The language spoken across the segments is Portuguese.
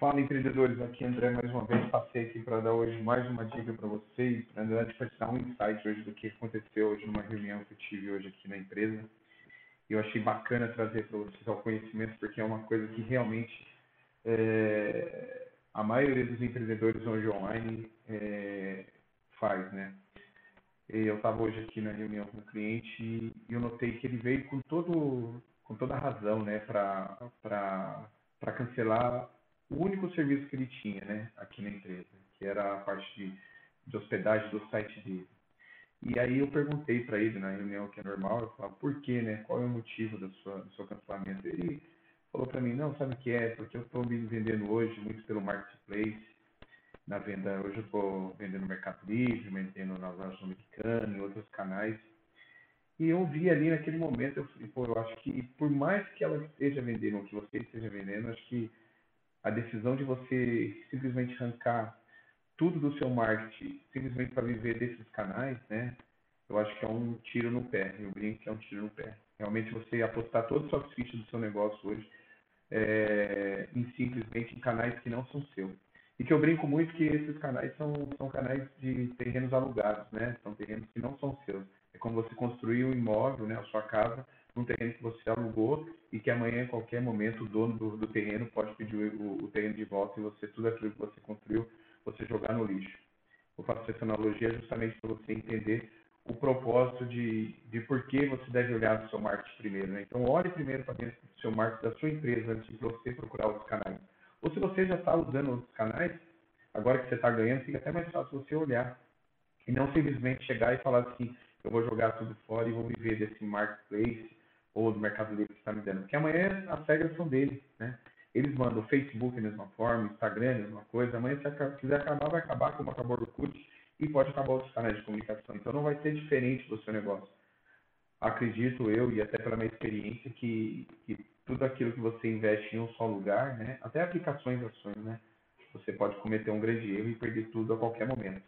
Fala empreendedores, aqui André mais uma vez passei aqui para dar hoje mais uma dica para vocês, para dar um insight hoje do que aconteceu hoje numa reunião que eu tive hoje aqui na empresa. Eu achei bacana trazer para vocês ao conhecimento porque é uma coisa que realmente é, a maioria dos empreendedores hoje online é, faz, né? Eu estava hoje aqui na reunião com o cliente e eu notei que ele veio com todo com toda a razão, né, para cancelar o único serviço que ele tinha, né, aqui na empresa, que era a parte de, de hospedagem do site dele. E aí eu perguntei para ele na reunião que é normal, eu falava, por quê, né? Qual é o motivo do seu, do seu cancelamento? Ele falou para mim, não, sabe o que é? Porque eu estou me vendendo hoje muito pelo marketplace, na venda, hoje eu estou vendendo no Mercado Livre, vendendo na loja americana, em outros canais. E eu vi ali naquele momento, eu falei, pô, eu acho que por mais que ela esteja vendendo, ou que você esteja vendendo, acho que a decisão de você simplesmente arrancar tudo do seu marketing simplesmente para viver desses canais, né? Eu acho que é um tiro no pé. Eu brinco que é um tiro no pé. Realmente você apostar todas as suas do seu negócio hoje é, em simplesmente em canais que não são seus. E que eu brinco muito que esses canais são, são canais de terrenos alugados, né? São terrenos que não são seus. É como você construir um imóvel, né? A sua casa num terreno que você alugou e que amanhã, em qualquer momento, o dono do, do terreno pode pedir o, o, terreno de volta e você, tudo aquilo que você construiu, você jogar no lixo. Eu faço essa analogia justamente para você entender o propósito de, de por que você deve olhar o seu marketing primeiro. Né? Então, olhe primeiro para dentro do seu marketing, da sua empresa, antes de você procurar outros canais. Ou se você já está usando outros canais, agora que você está ganhando, fica até mais fácil você olhar. E não simplesmente chegar e falar assim, eu vou jogar tudo fora e vou viver desse marketplace, ou do Mercado Livre que está me dando. Porque amanhã as regras são deles, né? Eles mandam Facebook da mesma forma, Instagram da mesma coisa. Amanhã, se quiser acabar, vai acabar como acabou o Orkut e pode acabar outros canais de comunicação. Então não vai ser diferente do seu negócio. Acredito eu, e até pela minha experiência, que, que tudo aquilo que você investe em um só lugar, né? Até aplicações ações, né? Você pode cometer um grande erro e perder tudo a qualquer momento.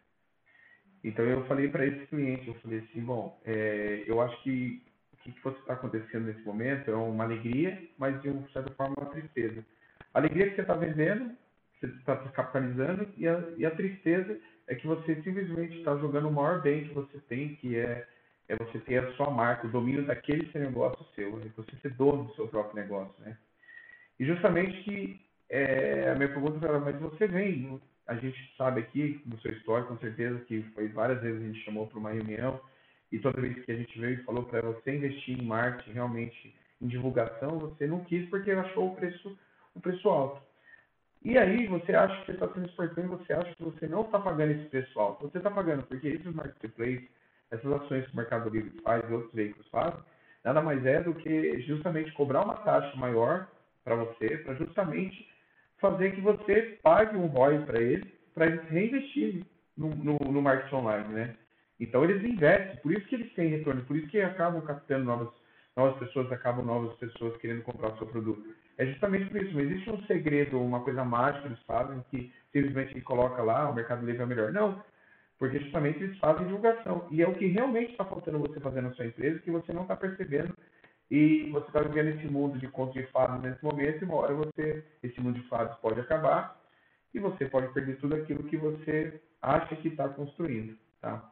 Então eu falei para esse cliente, eu falei assim, bom, é, eu acho que que, está acontecendo nesse momento é uma alegria, mas de uma certa forma uma tristeza. A alegria que você está vendendo, você está capitalizando, e a, e a tristeza é que você simplesmente está jogando o maior bem que você tem, que é, é você ter a sua marca, o domínio daquele seu negócio seu, é você ser dono do seu próprio negócio, né? E justamente que é, a minha pergunta era, mas você vem, a gente sabe aqui no seu histórico, com certeza que foi várias vezes a gente chamou para uma reunião, e toda vez que a gente veio e falou para você investir em marketing, realmente em divulgação, você não quis porque achou o preço, o preço alto. E aí você acha que você está sendo esforçando, você acha que você não está pagando esse preço alto. Você está pagando porque esses marketplaces, essas ações que o Mercado Livre faz e outros veículos fazem, nada mais é do que justamente cobrar uma taxa maior para você, para justamente fazer que você pague um ROI para ele, para ele reinvestir no, no, no marketing online, né? Então eles investem, por isso que eles têm retorno, por isso que acabam captando novas, novas pessoas, acabam novas pessoas querendo comprar o seu produto. É justamente por isso, não existe um segredo, uma coisa mágica que eles fazem que simplesmente coloca lá, o Mercado Livre é melhor. Não, porque justamente eles fazem divulgação. E é o que realmente está faltando você fazer na sua empresa, que você não está percebendo e você está vivendo esse mundo de contos de fadas nesse momento, e uma hora você, esse mundo de fadas pode acabar e você pode perder tudo aquilo que você acha que está construindo, tá?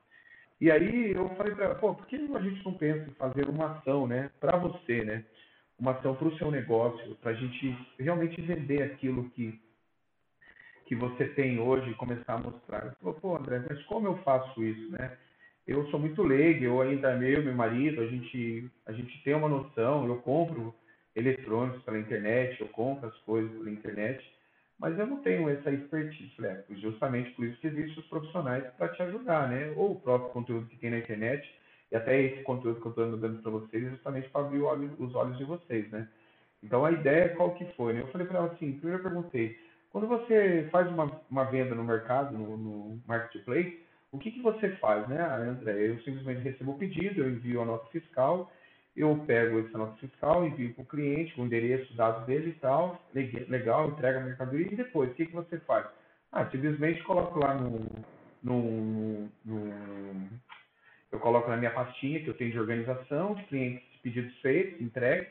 E aí eu falei para ela, pô, por que a gente não pensa em fazer uma ação, né, para você, né? Uma ação para o seu negócio, para a gente realmente vender aquilo que, que você tem hoje e começar a mostrar. Ela falou, pô, André, mas como eu faço isso, né? Eu sou muito leigo, eu ainda meu, meu marido, a gente, a gente tem uma noção, eu compro eletrônicos pela internet, eu compro as coisas pela internet, mas eu não tenho essa expertise, né? justamente por isso que existem os profissionais para te ajudar, né? Ou o próprio conteúdo que tem na internet, e até esse conteúdo que eu estou dando para vocês, é justamente para abrir os olhos de vocês, né? Então a ideia qual que foi, né? Eu falei para ela assim, primeiro eu perguntei, quando você faz uma, uma venda no mercado, no, no marketplace, o que, que você faz, né, ah, André? Eu simplesmente recebo o pedido, eu envio a nota fiscal, eu pego essa nota fiscal, envio para o cliente, o endereço, dados dele e tal, legal, entrega a mercadoria e depois, o que, que você faz? Ah, simplesmente coloco lá no, no, no, Eu coloco na minha pastinha que eu tenho de organização, de clientes, pedidos feitos, entregue,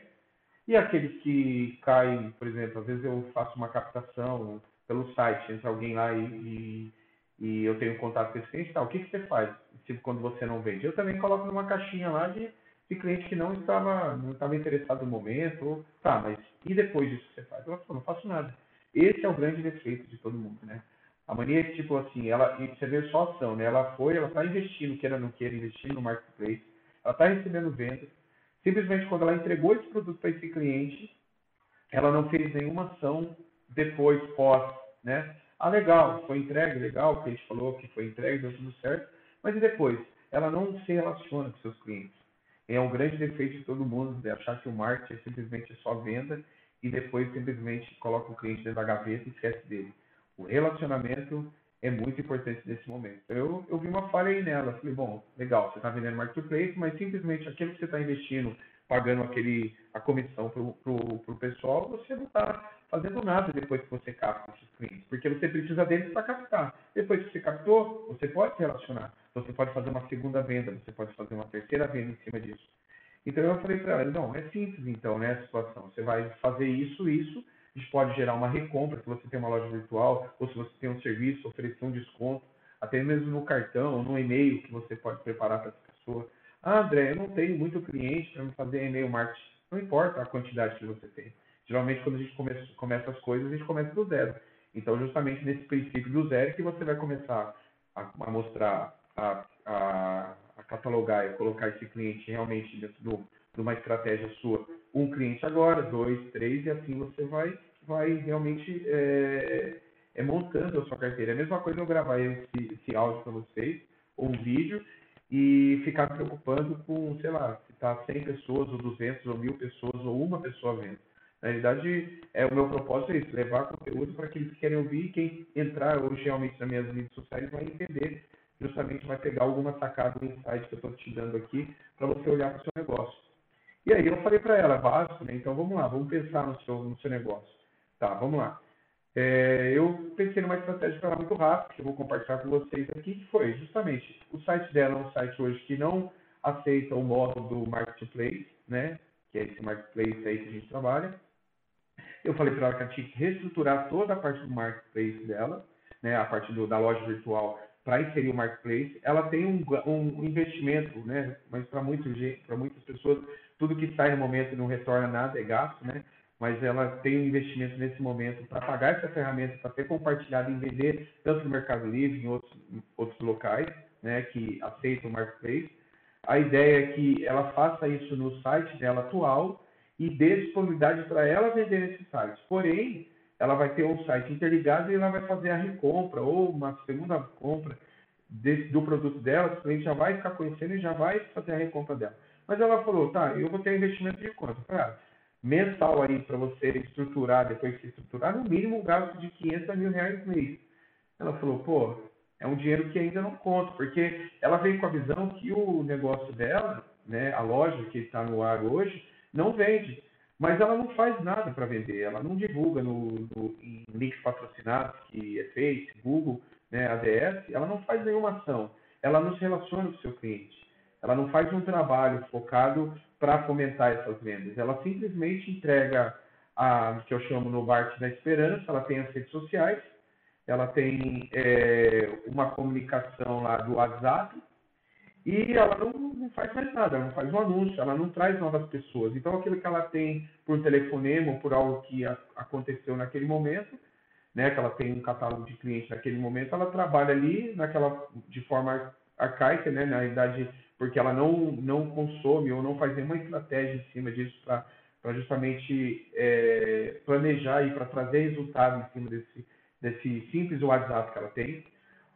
E aqueles que caem, por exemplo, às vezes eu faço uma captação pelo site, entra alguém lá e, e, e eu tenho contato com esse cliente, tá, o que, que você faz tipo, quando você não vende? Eu também coloco numa caixinha lá de, de cliente que não estava, não estava interessado no momento, tá, mas e depois disso que você faz? Eu falo, não faço nada. Esse é o grande defeito de todo mundo, né? A mania é tipo assim, ela, você vê só ação, né? Ela foi, ela está investindo, queira ou não queira, investindo no marketplace, ela está recebendo vendas. Simplesmente quando ela entregou esse produto para esse cliente, ela não fez nenhuma ação depois, pós, né? Ah, legal, foi entregue, legal, o cliente falou que foi entregue, deu tudo certo. Mas e depois? Ela não se relaciona com seus clientes. É um grande defeito de todo mundo de achar que o marketing é simplesmente só venda e depois simplesmente coloca o cliente dentro da gaveta e esquece dele. O relacionamento é muito importante nesse momento. Eu, eu vi uma falha aí nela. Falei, bom, legal, você está vendendo marketplace, mas simplesmente aquilo que você está investindo, pagando aquele, a comissão para o pessoal, você não está fazendo nada depois que você capta esses clientes, porque você precisa deles para captar. Depois que você captou, você pode se relacionar. Você pode fazer uma segunda venda, você pode fazer uma terceira venda em cima disso. Então eu falei para ela, não, é simples então, né, a situação. Você vai fazer isso, isso, isso pode gerar uma recompra se você tem uma loja virtual, ou se você tem um serviço, oferecer um desconto, até mesmo no cartão, no e-mail que você pode preparar para essa pessoa. Ah, André, eu não tenho muito cliente para me fazer e-mail marketing. Não importa a quantidade que você tem. Geralmente, quando a gente começa, começa as coisas, a gente começa do zero. Então, justamente nesse princípio do zero que você vai começar a, a mostrar, a, a, a, catalogar e colocar esse cliente realmente dentro do, de uma estratégia sua. Um cliente agora, dois, três, e assim você vai, vai realmente é, é montando a sua carteira. É a mesma coisa eu gravar esse, esse áudio para vocês, ou um vídeo, e ficar preocupando com, sei lá, se está 100 pessoas, ou 200, ou 1000 pessoas, ou uma pessoa vendo. Na realidade, é, o meu propósito é isso, levar conteúdo para aqueles que querem ouvir e quem entrar hoje realmente nas minhas redes sociais vai entender, justamente vai pegar alguma sacada, um insight que eu estou te dando aqui para você olhar para o seu negócio. E aí eu falei para ela, básico, né? Então vamos lá, vamos pensar no seu, no seu negócio. Tá, vamos lá. É, eu pensei numa estratégia para ela muito rápida, que eu vou compartilhar com vocês aqui, que foi justamente o site dela é um site hoje que não aceita o modo do marketplace, né? Que é esse marketplace aí que a gente trabalha. Eu falei para ela que ela tinha que reestruturar toda a parte do marketplace dela, né, a parte do, da loja virtual, para inserir o marketplace. Ela tem um, um investimento, né, mas para muitas pessoas, tudo que sai no momento não retorna nada é gasto, né? Mas ela tem um investimento nesse momento para pagar essa ferramenta, para ter compartilhado e vender tanto no Mercado Livre, em outros, outros locais, né, que aceitam o marketplace. A ideia é que ela faça isso no site dela atual e dê disponibilidade para ela vender nesse site. Porém, ela vai ter um site interligado e ela vai fazer a recompra ou uma segunda compra desse, do produto dela, o cliente já vai ficar conhecendo e já vai fazer a recompra dela. Mas ela falou, tá, eu vou ter investimento de quanto? Ah, mensal aí para você estruturar, depois que estruturar, no mínimo um gasto de 500 mil reais mês. Ela falou, pô, é um dinheiro que ainda não conta, porque ela veio com a visão que o negócio dela, né, a loja que está no ar hoje, não vende. Mas ela não faz nada para vender, ela não divulga no, no, em links patrocinados, que é Face, Google, né, ADS, ela não faz nenhuma ação, ela não se relaciona com o seu cliente, ela não faz um trabalho focado para fomentar essas vendas, ela simplesmente entrega a que eu chamo no Bart da Esperança, ela tem as redes sociais, ela tem é, uma comunicação lá do WhatsApp, e ela não, não, faz mais nada, ela não faz um anúncio, ela não traz novas pessoas. Então, aquilo que ela tem por telefonema ou por algo que a, aconteceu naquele momento, né, que ela tem um catálogo de clientes naquele momento, ela trabalha ali naquela de forma arcaica, né, na idade, porque ela não, não consome ou não faz nenhuma estratégia em cima disso para justamente é, planejar e para trazer resultado em cima desse, desse simples WhatsApp que ela tem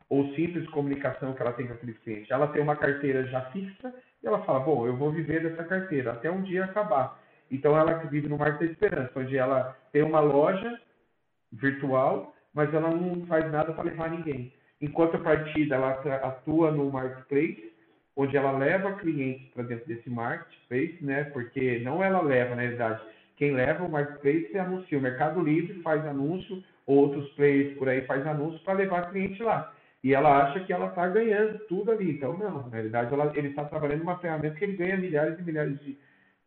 ou simples comunicação que ela tem com aquele cliente. Ela tem uma carteira já fixa e ela fala, bom, eu vou viver dessa carteira até um dia acabar. Então ela vive no Marco da Esperança, onde ela tem uma loja virtual, mas ela não faz nada para levar ninguém. Enquanto a partida ela atua no marketplace, onde ela leva clientes para dentro desse marketplace, né? Porque não ela leva, na verdade, quem leva o marketplace é anuncia. O Mercado Livre faz anúncio, outros players por aí faz anúncio para levar cliente lá e ela acha que ela está ganhando tudo ali. Então, não, na realidade, ela, ele está trabalhando uma ferramenta que ele ganha milhares e milhares de,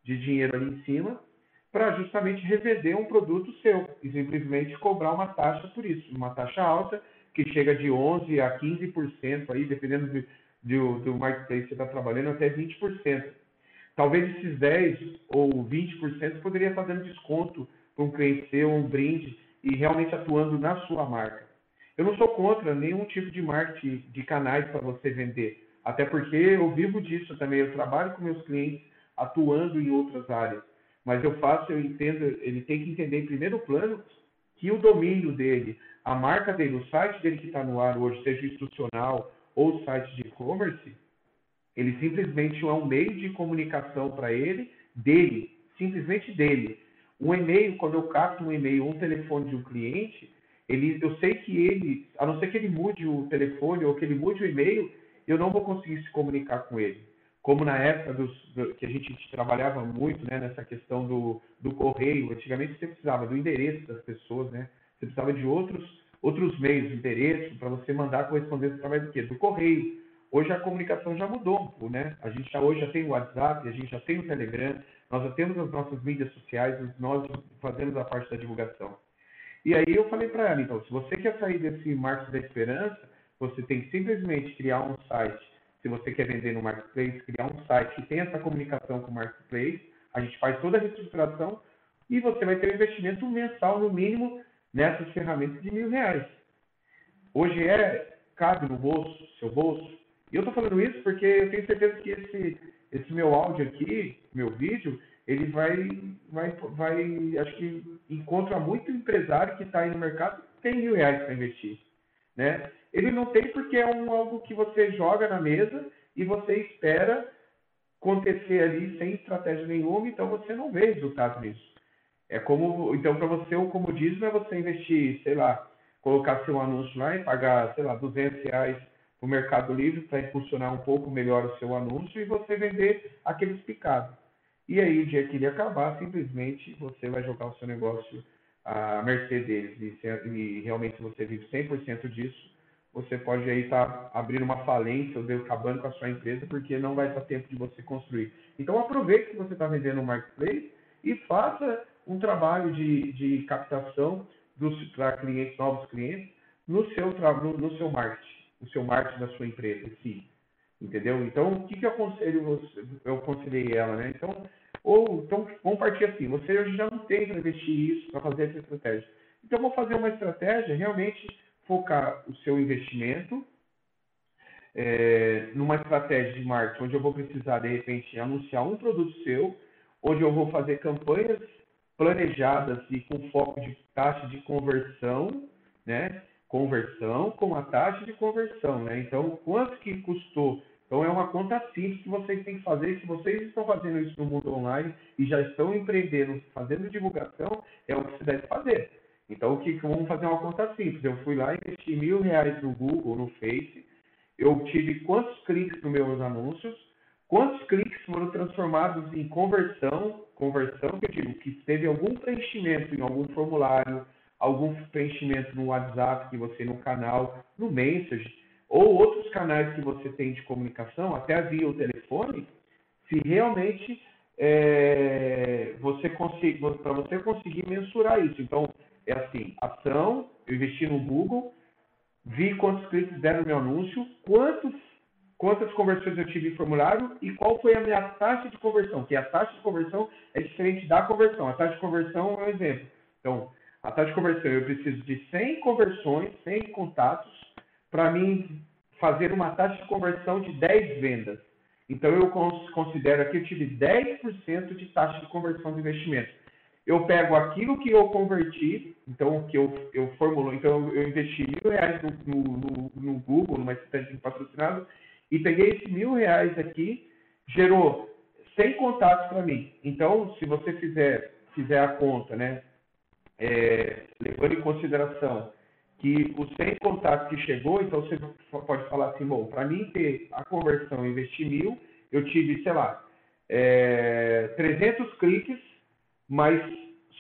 de dinheiro ali em cima, para justamente revender um produto seu e simplesmente cobrar uma taxa por isso, uma taxa alta que chega de 11 a 15% aí, dependendo do, do, do marketplace que você está trabalhando, até 20%. Talvez esses 10 ou 20% poderia estar dando desconto para um cliente seu, um brinde, e realmente atuando na sua marca. Eu não sou contra nenhum tipo de marketing de canais para você vender, até porque eu vivo disso também. Eu trabalho com meus clientes atuando em outras áreas, mas eu faço, eu entendo, ele tem que entender em primeiro plano que o domínio dele, a marca dele, o site dele que está no ar hoje, seja institucional ou site de e-commerce, ele simplesmente é um meio de comunicação para ele, dele, simplesmente dele. Um e-mail, quando eu capto um e-mail ou um telefone de um cliente, ele, eu sei que ele, a não ser que ele mude o telefone ou que ele mude o e-mail, eu não vou conseguir se comunicar com ele. Como na época dos, do, que a gente trabalhava muito né, nessa questão do, do correio, antigamente você precisava do endereço das pessoas, né? Você precisava de outros, outros meios, endereço, para você mandar correspondência através do quê? Do correio. Hoje a comunicação já mudou, né? A gente já, hoje já tem o WhatsApp, a gente já tem o Telegram, nós já temos as nossas mídias sociais, nós fazemos a parte da divulgação. E aí eu falei para ela, então, se você quer sair desse marketing da esperança, você tem que simplesmente criar um site. Se você quer vender no marketplace, criar um site que tem essa comunicação com o marketplace, a gente faz toda a reestruturação e você vai ter um investimento mensal, no mínimo, nessas ferramentas de mil reais. Hoje é, cabe no bolso, seu bolso. E eu estou falando isso porque eu tenho certeza que esse, esse meu áudio aqui, meu vídeo, ele vai, vai, vai, acho que encontra muito empresário que está aí no mercado tem mil reais para investir, né? Ele não tem porque é um, algo que você joga na mesa e você espera acontecer ali sem estratégia nenhuma, então você não vê resultado nisso. É como, então para você o comodismo é você investir, sei lá, colocar seu anúncio lá e pagar, sei lá, 200 reais no Mercado Livre para impulsionar um pouco melhor o seu anúncio e você vender aqueles picados. E aí, o dia que ele acabar, simplesmente você vai jogar o seu negócio à mercê deles. E, se, e realmente você vive 100% disso, você pode aí estar tá abrindo uma falência ou acabando com a sua empresa, porque não vai dar tempo de você construir. Então, aproveite que você está vendendo no marketplace e faça um trabalho de, de captação para clientes, novos clientes, no seu, no, no seu marketing, no seu marketing da sua empresa em si. Entendeu? Então, o que, que eu aconselho? Eu aconselhei ela, né? Então, ou, então, vamos partir assim: você já não tem para investir isso, para fazer essa estratégia. Então, vou fazer uma estratégia, realmente focar o seu investimento é, numa estratégia de marketing, onde eu vou precisar, de repente, anunciar um produto seu, onde eu vou fazer campanhas planejadas e com foco de taxa de conversão, né? Conversão com a taxa de conversão, né? Então, quanto que custou? Então, é uma conta simples que vocês têm que fazer. Se vocês estão fazendo isso no mundo online e já estão empreendendo, fazendo divulgação, é o que você deve fazer. Então, o que vamos fazer uma conta simples? Eu fui lá e investi mil reais no Google, no Face. Eu tive quantos cliques nos meus anúncios? Quantos cliques foram transformados em conversão? Conversão, que eu digo, que teve algum preenchimento em algum formulário, algum preenchimento no WhatsApp que você no canal, no Message, ou outros canais que você tem de comunicação, até via o telefone, se realmente é, você conseguir, para você conseguir mensurar isso. Então, é assim, ação, eu investi no Google, vi quantos cliques deram meu anúncio, quantos, quantas conversões eu tive em formulário e qual foi a minha taxa de conversão, que a taxa de conversão é diferente da conversão. A taxa de conversão é um exemplo. Então, a taxa de conversão, eu preciso de 100 conversões, 100 contatos, para mim fazer uma taxa de conversão de 10 vendas. Então, eu considero aqui, eu tive 10% de taxa de conversão de investimento. Eu pego aquilo que eu converti, então, que eu, eu formulo, então, eu investi mil reais no, no, no Google, numa estratégia patrocinada, e peguei esse mil reais aqui, gerou 100 contatos para mim. Então, se você fizer, fizer a conta, né, é, levando em consideração que os 100 contatos que chegou, então você pode falar assim, bom, para mim ter a conversão e investir mil, eu tive, sei lá, é, 300 cliques, mas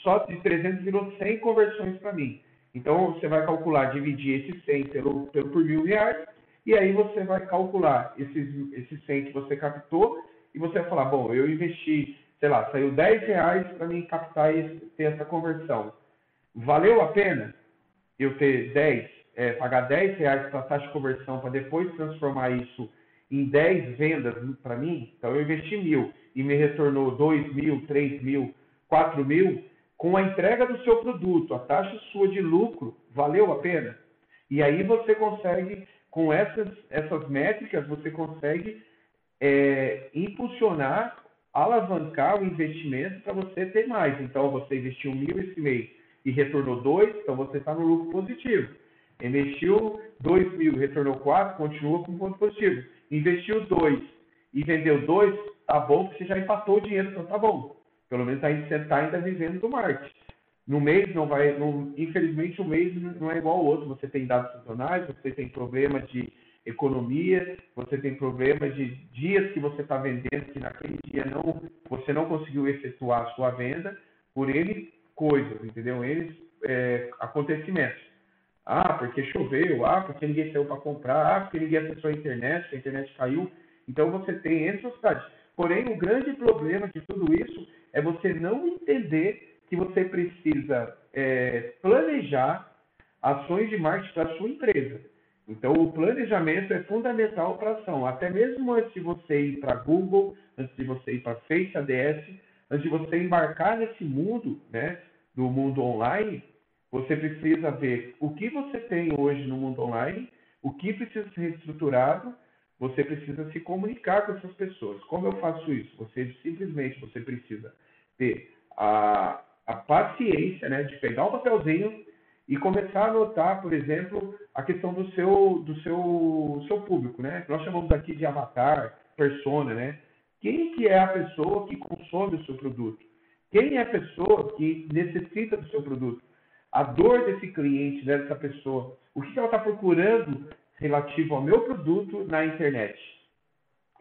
só de 300 virou 100 conversões para mim. Então você vai calcular, dividir esses 100 pelo, pelo por mil reais, e aí você vai calcular esses, esses 100 que você captou, e você vai falar, bom, eu investi sei lá, saiu 10 reais para mim captar e ter essa conversão. Valeu a pena eu ter 10, é, pagar 10 reais para taxa de conversão para depois transformar isso em 10 vendas para mim? Então eu investi mil e me retornou 2 mil, 3 mil, 4 mil. Com a entrega do seu produto, a taxa sua de lucro, valeu a pena? E aí você consegue, com essas, essas métricas, você consegue é, impulsionar, alavancar o investimento para você ter mais. Então, você investiu mil esse mês e retornou dois, então você está no lucro positivo. Investiu dois mil, retornou quatro, continua com ponto positivo. Investiu dois e vendeu dois, tá bom, você já empatou o dinheiro, então tá bom. Pelo menos aí você está ainda vivendo do marketing. No mês não vai, infelizmente o mês não é igual ao outro. Você tem dados sazonais, você tem problema de economia, você tem problema de dias que você está vendendo que naquele dia não, você não conseguiu efetuar a sua venda por N coisas, entendeu? N é, acontecimentos. Ah, porque choveu, ah, porque ninguém saiu para comprar, ah, porque ninguém acessou a internet, a internet caiu. Então você tem N sociedades. Porém, o grande problema de tudo isso é você não entender que você precisa é, planejar ações de marketing para sua empresa. Então, o planejamento é fundamental para a ação. Até mesmo antes de você ir para Google, antes de você ir para Face ADS, antes de você embarcar nesse mundo, né, do mundo online, você precisa ver o que você tem hoje no mundo online, o que precisa ser reestruturado, você precisa se comunicar com essas pessoas. Como eu faço isso? Você simplesmente você precisa ter a, a paciência né, de pegar um papelzinho e começar a anotar, por exemplo, a questão do seu, do seu, seu público, né? Nós chamamos aqui de avatar, persona, né? Quem que é a pessoa que consome o seu produto? Quem é a pessoa que necessita do seu produto? A dor desse cliente, dessa pessoa. O que ela está procurando relativo ao meu produto na internet?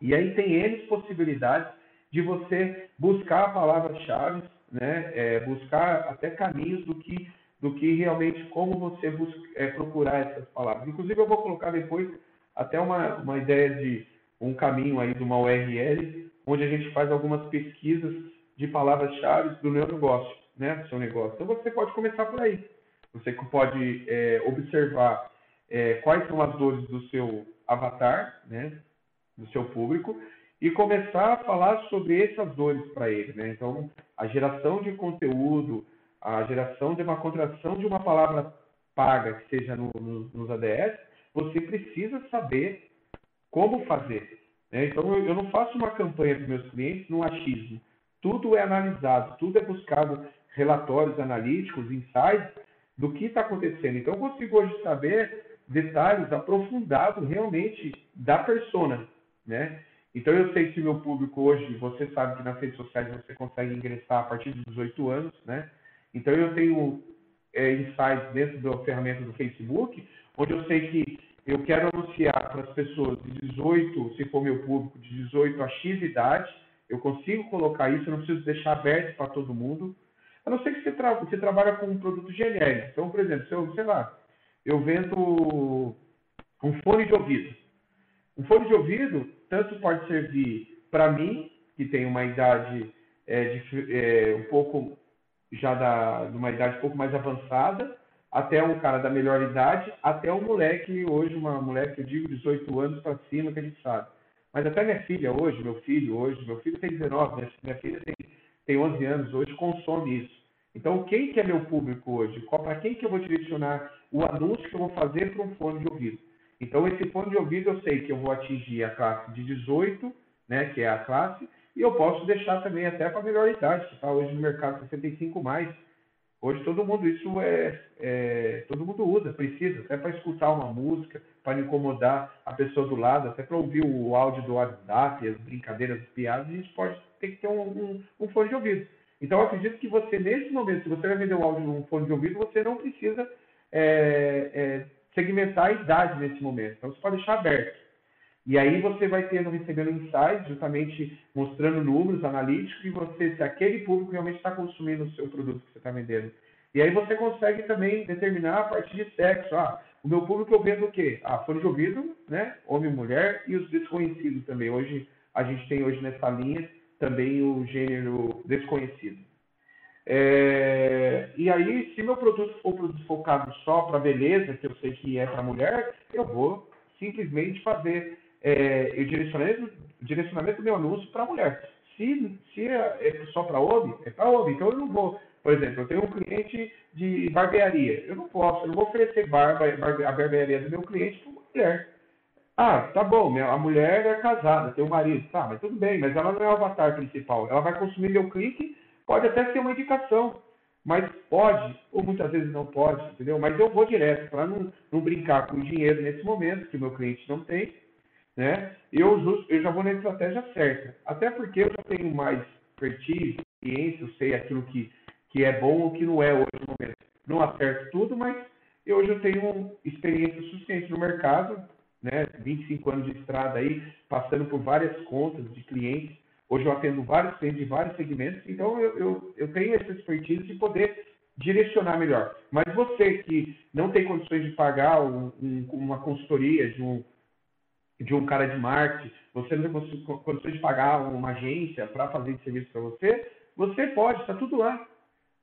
E aí tem N possibilidades de você buscar palavras-chave né, é, buscar até caminhos do que, do que realmente como você busca, é, procurar essas palavras. Inclusive, eu vou colocar depois até uma, uma ideia de um caminho aí de uma URL, onde a gente faz algumas pesquisas de palavras-chave do meu negócio, né, do seu negócio. Então, você pode começar por aí. Você pode é, observar é, quais são as dores do seu avatar, né, do seu público, e começar a falar sobre essas dores para ele. Né? Então, a geração de conteúdo, a geração de uma contração de uma palavra paga, que seja no, no, nos ADS, você precisa saber como fazer. Né? Então, eu, eu não faço uma campanha para meus clientes no achismo. Tudo é analisado, tudo é buscado relatórios analíticos, insights do que está acontecendo. Então, eu consigo hoje saber detalhes aprofundados realmente da persona, né? Então eu sei que meu público hoje, você sabe que nas redes sociais você consegue ingressar a partir de 18 anos, né? Então eu tenho é, insights dentro da ferramenta do Facebook, onde eu sei que eu quero anunciar para as pessoas de 18, se for meu público, de 18 a X idade, eu consigo colocar isso, eu não preciso deixar aberto para todo mundo. A não ser que você, tra você trabalha com um produto genérico. Então, por exemplo, se eu, sei lá, eu vendo um fone de ouvido. Um fone de ouvido, tanto pode servir para mim, que tem uma idade é, de, é, um pouco já da, uma idade um pouco mais avançada, até um cara da melhor idade, até um moleque, hoje, uma moleque, eu digo, 18 anos para cima, que a gente sabe. Mas até minha filha hoje, meu filho hoje, meu filho tem 19, minha, filha tem, tem 11 anos hoje, consome isso. Então, quem que é meu público hoje? Para quem que eu vou direcionar o anúncio que eu vou fazer para um fone de ouvido? Então, esse fone de ouvido eu sei que eu vou atingir a classe de 18, né, que é a classe, e eu posso deixar também até para a melhor idade, que está hoje no mercado 65 mais. Hoje todo mundo isso é, é todo mundo usa, precisa, até para escutar uma música, para incomodar a pessoa do lado, até para ouvir o áudio do WhatsApp, as brincadeiras, as piadas, a gente pode ter que ter um, um, um fone de ouvido. Então, acredito que você, nesse momento, se você vai vender um áudio num fone de ouvido, você não precisa é, é, segmentar a idade nesse momento. Então, você pode deixar aberto. E aí você vai tendo, recebendo insights, justamente mostrando números analíticos e você, se aquele público realmente está consumindo o seu produto que você está vendendo. E aí você consegue também determinar a partir de sexo. Ah, o meu público eu vendo o quê? Ah, fone de ouvido, né? Homem e mulher e os desconhecidos também. Hoje, a gente tem hoje nessa linha também o gênero desconhecido. É, e aí, se meu produto for produto focado só para beleza, que eu sei que é para mulher, eu vou simplesmente fazer é, o direcionamento, do meu anúncio para mulher. Se, se é, é só para homem, é para homem. Então eu não vou, por exemplo, eu tenho um cliente de barbearia. Eu não posso, eu não vou oferecer barba, a barbearia do meu cliente para mulher. Ah, tá bom, a mulher é casada, tem um marido. Tá, mas tudo bem, mas ela não é o avatar principal. Ela vai consumir meu clique Pode até ser uma indicação, mas pode, ou muitas vezes não pode, entendeu? Mas eu vou direto para não, não brincar com o dinheiro nesse momento, que o meu cliente não tem, né? Eu, eu já vou na estratégia certa. Até porque eu já tenho mais expertise, experiência, eu sei aquilo que, que é bom ou que não é hoje no momento. Não acerto tudo, mas eu já tenho experiência suficiente no mercado, né? 25 anos de estrada aí, passando por várias contas de clientes Hoje eu atendo vários clientes de vários segmentos, então eu, eu, eu tenho essa expertise de poder direcionar melhor. Mas você que não tem condições de pagar um, um, uma consultoria de um, de um cara de marketing, você não tem condições de pagar uma agência para fazer esse serviço para você, você pode, está tudo lá.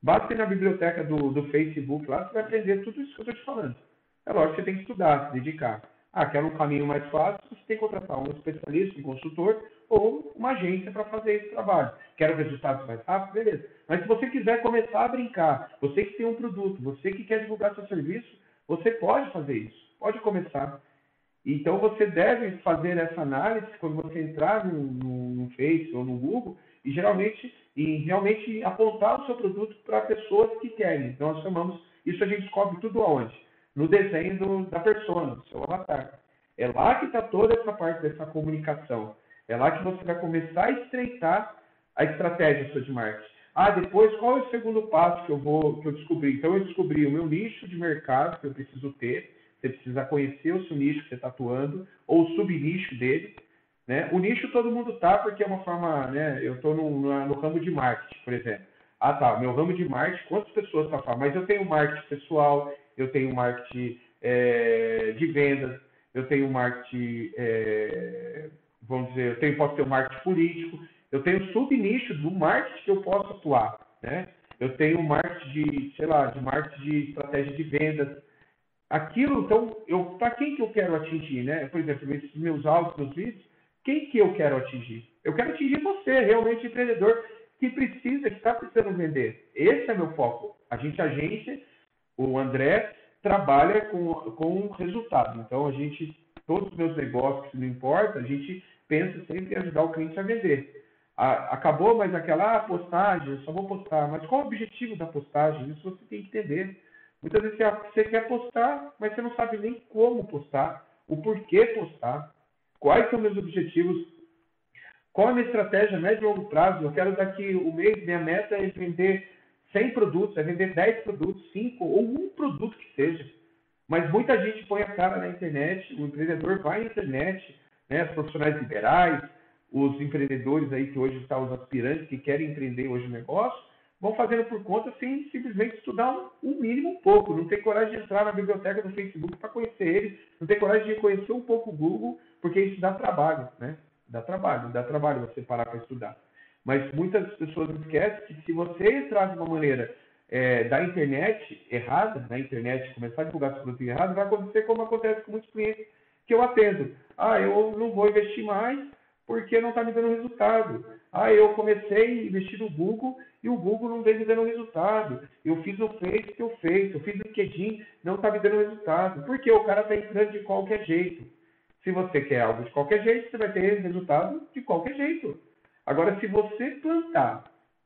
Basta ir na biblioteca do, do Facebook lá, você vai aprender tudo isso que eu estou te falando. É lógico que você tem que estudar, se dedicar. Ah, quer um caminho mais fácil, você tem que contratar um especialista, um consultor ou uma agência para fazer esse trabalho. Quero resultados mais rápidos? Beleza. Mas se você quiser começar a brincar, você que tem um produto, você que quer divulgar seu serviço, você pode fazer isso. Pode começar. Então você deve fazer essa análise quando você entrar no, no, no Face ou no Google e geralmente e realmente apontar o seu produto para pessoas que querem. Então nós chamamos isso a gente descobre tudo aonde? no desenho do, da persona, do seu avatar. É lá que está toda essa parte dessa comunicação. É lá que você vai começar a estreitar a estratégia sua de marketing. Ah, depois qual é o segundo passo que eu vou que eu descobri? Então eu descobri o meu nicho de mercado que eu preciso ter. Você precisa conhecer o nicho que você está atuando ou o subnicho dele. Né? O nicho todo mundo tá porque é uma forma, né? Eu estou no, no, ramo de marketing, por exemplo. Ah, tá. Meu ramo de marketing, quantas pessoas tá falando? Mas eu tenho marketing pessoal, eu tenho marketing é, de vendas, eu tenho marketing, é, vamos dizer, eu tenho, posso ter um marketing político, eu tenho subnicho do marketing que eu posso atuar, né? Eu tenho marketing de, sei lá, de marketing de estratégia de vendas. Aquilo, então, eu para quem que eu quero atingir, né? Por exemplo, esses meus áudios, meus vídeos, quem que eu quero atingir? Eu quero atingir você, realmente empreendedor, que precisa, que está precisando vender. Esse é meu foco. A gente, agência, o André trabalha com, com resultado. Então, a gente, todos os meus negócios, não importa, a gente pensa sempre em ajudar o cliente a vender. A, acabou, mas aquela ah, postagem, eu só vou postar. Mas qual o objetivo da postagem? Isso você tem que entender. Muitas vezes você quer postar, mas você não sabe nem como postar, o porquê postar, quais são meus objetivos, qual é a minha estratégia médio e longo prazo. Eu quero daqui o um mês, minha meta é vender 100 produtos, é vender 10 produtos, 5 ou um produto que seja. Mas muita gente põe a cara na internet, o empreendedor vai na internet, né, os profissionais liberais, os empreendedores aí que hoje estão os aspirantes que querem empreender hoje o negócio, vão fazendo por conta sem simplesmente estudar o um, um mínimo um pouco, não tem coragem de entrar na biblioteca do Facebook para conhecer ele, não tem coragem de conhecer um pouco o Google, porque isso dá trabalho, né? Dá trabalho, dá trabalho você parar para estudar. Mas muitas pessoas esquecem que se você entrar de uma maneira é, da internet errada, na internet, começar a divulgar seu produto errado, vai acontecer como acontece com muitos clientes que eu atendo. Ah, eu não vou investir mais porque não está me dando resultado. Ah, eu comecei a investir no Google e o Google não vem me dando resultado. Eu fiz o Face que eu fiz, eu fiz o LinkedIn, não está me dando resultado. Porque o cara está entrando de qualquer jeito. Se você quer algo de qualquer jeito, você vai ter resultado de qualquer jeito. Agora, se você plantar,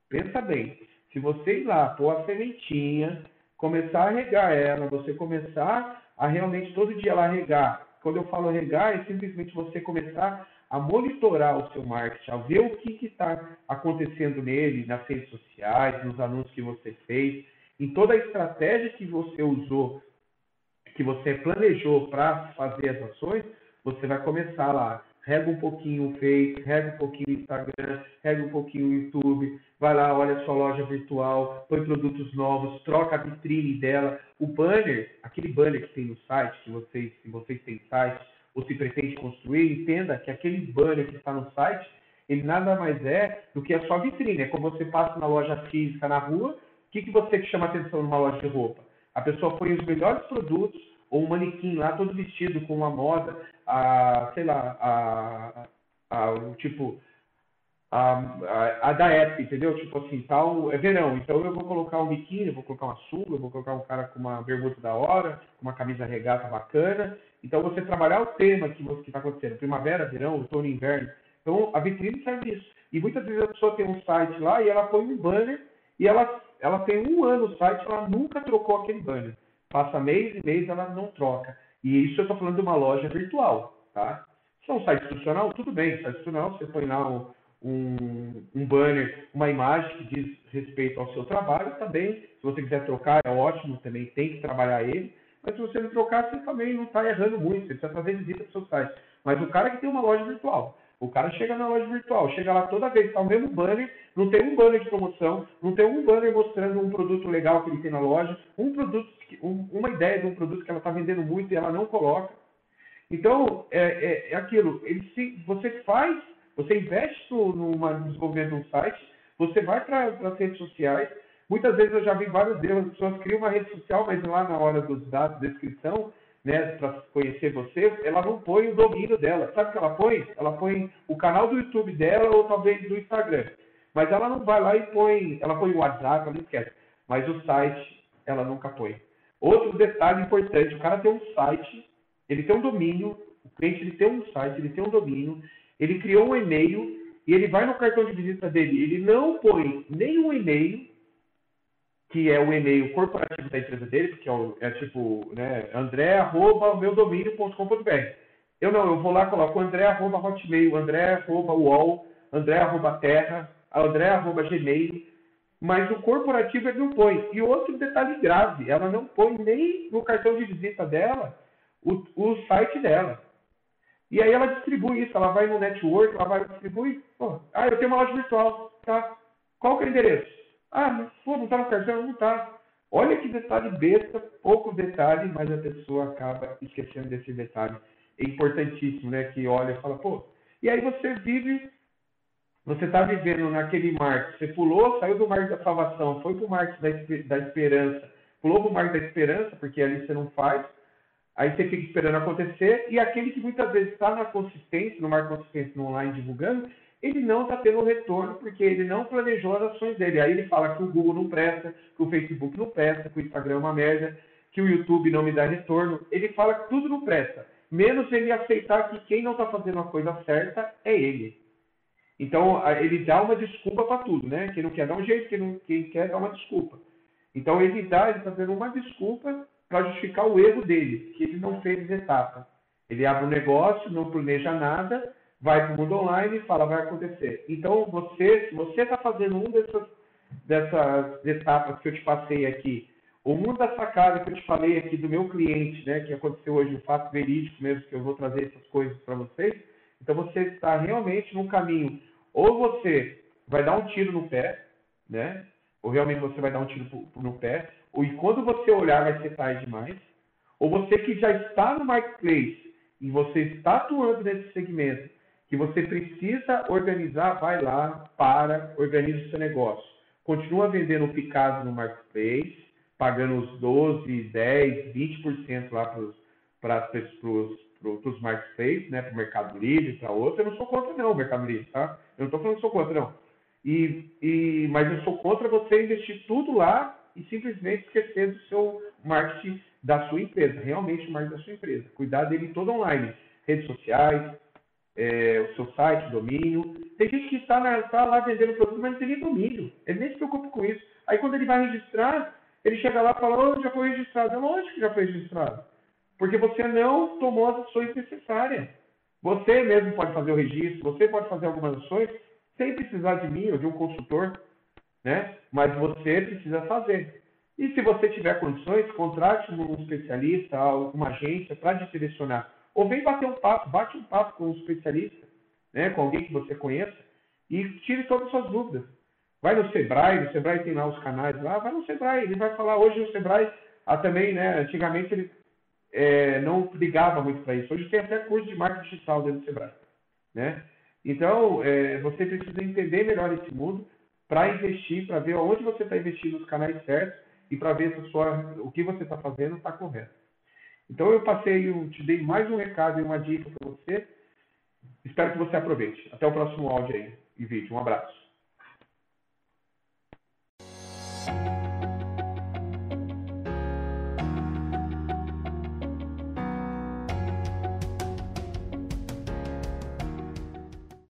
pensa bem, se você ir lá, pôr a sementinha, começar a regar ela, você começar a realmente todo dia lá regar. Quando eu falo regar, é simplesmente você começar a monitorar o seu marketing, a ver o que está acontecendo nele, nas redes sociais, nos anúncios que você fez, em toda a estratégia que você usou, que você planejou para fazer as ações, você vai começar lá rega um pouquinho o Face, rega um pouquinho o Instagram, rega um pouquinho o YouTube, vai lá, olha a sua loja virtual, põe produtos novos, troca a vitrine dela. O banner, aquele banner que tem no site, que vocês, se vocês têm site, ou se pretende construir, entenda que aquele banner que está no site, ele nada mais é do que a sua vitrine. É como você passa na loja física na rua, o que, que você chama atenção numa loja de roupa? A pessoa põe os melhores produtos, ou um manequim lá todo vestido com uma moda, a, sei lá, a, a, o tipo, a, a, a, da época, entendeu? Tipo assim, tal, é verão, então eu vou colocar um biquíni, eu vou colocar uma sunga, eu vou colocar um cara com uma bermuda da hora, com uma camisa regata bacana. Então você trabalhar o tema que está acontecendo, primavera, verão, outono, inverno. Então a vitrine serve isso. E muitas vezes a pessoa tem um site lá e ela põe um banner e ela, ela tem um ano no site, ela nunca trocou aquele banner. Passa mês e mês, ela não troca. E isso eu estou falando de uma loja virtual, tá? Se é um site institucional, tudo bem. Site institucional, você põe lá um, um, um, banner, uma imagem que diz respeito ao seu trabalho também. Se você quiser trocar, é ótimo, também tem que trabalhar ele. Mas se você não trocar, você também não está errando muito. Você precisa fazer visita para o seu site. Mas o cara que tem uma loja virtual, o cara chega na loja virtual, chega lá toda vez, está o mesmo banner, não tem um banner de promoção, não tem um banner mostrando um produto legal que ele tem na loja, um produto, um, uma ideia de um produto que ela está vendendo muito e ela não coloca. Então, é, é, é aquilo, se, você faz você investe no, no desenvolvimento de um site, você vai para as redes sociais. Muitas vezes eu já vi vários deles, as pessoas criam uma rede social, mas lá na hora dos dados, descrição, né, para conhecer você, ela não põe o domínio dela. Sabe o que ela põe? Ela põe o canal do YouTube dela ou talvez do Instagram. Mas ela não vai lá e põe, ela põe o WhatsApp, ela não esquece. Mas o site, ela nunca põe. Outro detalhe importante, o cara tem um site, ele tem um domínio, o cliente ele tem um site, ele tem um domínio, ele criou um e-mail e ele vai no cartão de visita dele. Ele não põe nenhum e-mail, que é o e-mail corporativo da empresa dele, porque é, o, é tipo, né, andré.meudomínio.com.br. Eu não, eu vou lá, coloco andré.hotmail, andré.uol, andré.terra, andré.gmail, mas o corporativo ele não põe. E outro detalhe grave, ela não põe nem no cartão de visita dela o, o site dela. E aí ela distribui isso, ela vai no network, ela vai distribuir. Ah, eu tenho uma loja virtual, tá? Qual que é o endereço? Ah, pô, não tá no cartão? Não tá. Olha que detalhe besta, pouco detalhe, mas a pessoa acaba esquecendo desse detalhe. É importantíssimo, né? Que olha e fala, pô. E aí você vive, você está vivendo naquele marco. Você pulou, saiu do marco da salvação, foi para o marco da, da esperança, pulou para o marco da esperança, porque ali você não faz Aí você fica esperando acontecer, e aquele que muitas vezes está na consistência, no marco consistência no online divulgando, ele não está tendo retorno porque ele não planejou as ações dele. Aí ele fala que o Google não presta, que o Facebook não presta, que o Instagram é uma merda, que o YouTube não me dá retorno. Ele fala que tudo não presta, menos ele aceitar que quem não está fazendo a coisa certa é ele. Então ele dá uma desculpa para tudo, né? Quem não quer dar um jeito, quem, não, quem quer dar uma desculpa. Então ele dá, ele está dando uma desculpa para justificar o erro dele, que ele não fez etapa. Ele abre um negócio, não planeja nada, vai para o mundo online e fala, vai acontecer. Então, você, se você está fazendo um dessas, dessas etapas que eu te passei aqui, ou uma das sacadas que eu te falei aqui do meu cliente, né, que aconteceu hoje, um fato verídico mesmo, que eu vou trazer essas coisas para vocês, então você está realmente num caminho, ou você vai dar um tiro no pé, né, ou realmente você vai dar um tiro no pé, ou e quando você olhar vai ser tarde demais, ou você que já está no marketplace e você está atuando nesse segmento, que você precisa organizar, vai lá, para, organiza o seu negócio. Continua vendendo picado no marketplace, pagando os 12, 10, 20% lá para os marketplaces, né, para o Mercado Livre, para outro. Eu não sou contra não, Mercado Livre, tá? Eu não estou falando que sou contra, não. E, e, mas eu sou contra você investir tudo lá e simplesmente esquecer do seu marketing da sua empresa, realmente o marketing da sua empresa. Cuidar dele todo online, redes sociais, é, o seu site, domínio. Tem gente que está, tá lá vendendo produto, mas não tem nem domínio. Ele nem se preocupa com isso. Aí quando ele vai registrar, ele chega lá e fala, oh, já foi registrado. É lógico que já foi registrado. Porque você não tomou as ações necessárias. Você mesmo pode fazer o registro, você pode fazer algumas ações sem precisar de mim ou de um consultor né? Mas você precisa fazer. E se você tiver condições, contrate um especialista, uma agência para te direcionar. Ou vem bater um papo, bate um papo com um especialista, né? com alguém que você conheça, e tire todas as suas dúvidas. Vai no Sebrae, no Sebrae tem lá os canais lá, vai no Sebrae, ele vai falar, hoje o Sebrae, ah, também, né, antigamente ele é, não ligava muito para isso. Hoje tem até curso de marketing digital dentro do Sebrae, né? Então, é, você precisa entender melhor esse mundo para investir, para ver onde você está investindo nos canais certos e para ver se sua, o que você está fazendo está correto. Então, eu passei, eu te dei mais um recado e uma dica para você. Espero que você aproveite. Até o próximo áudio aí e vídeo. Um abraço.